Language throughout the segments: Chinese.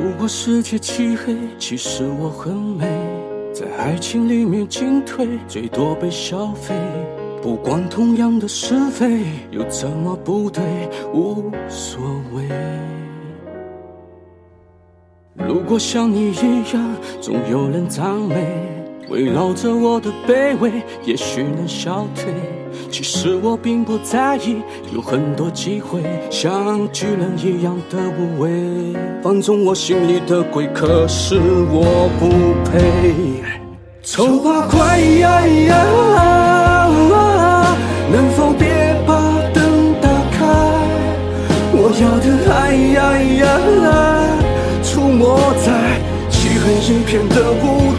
如果世界漆黑，其实我很美，在爱情里面进退，最多被消费。不管同样的是非，又怎么不对，无所谓。如果像你一样，总有人赞美。围绕着我的卑微，也许能消退。其实我并不在意，有很多机会，像巨人一样的无畏，放纵我心里的鬼。可是我不配。丑八怪，能否别把灯打开？我要的爱呀，出没在漆黑一片的舞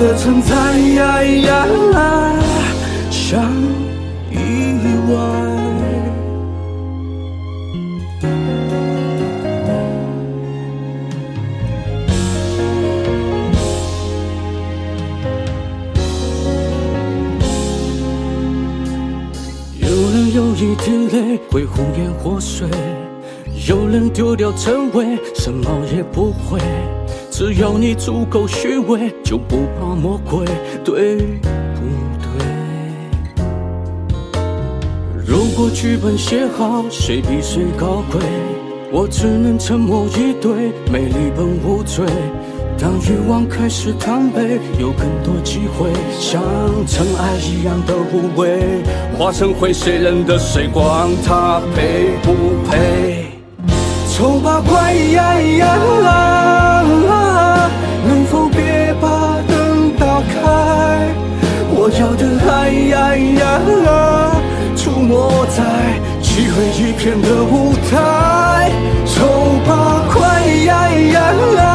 的存在像意外。有一滴泪会红颜祸水，有人丢掉称谓，什么也不会。只要你足够虚伪，就不怕魔鬼，对不对？如果剧本写好，谁比谁高贵？我只能沉默以对，美丽本无罪。当欲望开始贪杯，有更多机会，像尘埃一样的无畏，化成灰，谁认得谁？管他配不配？丑八怪，爱，出没在漆黑一片的舞台。丑八怪。这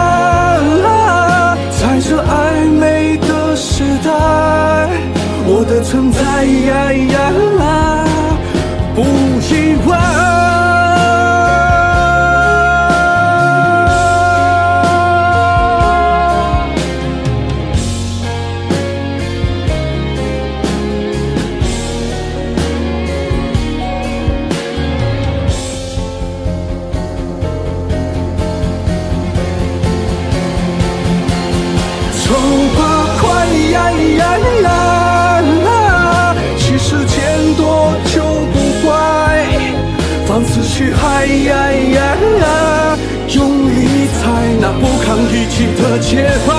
那不堪一击的节拍，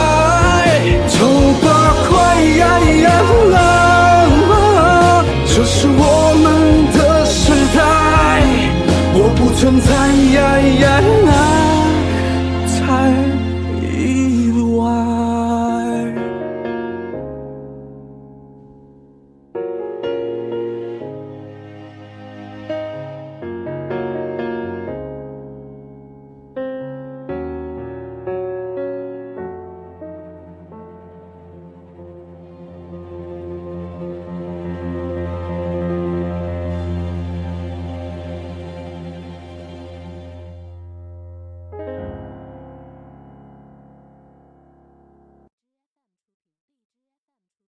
丑八怪，这是我们的时代，我不存在。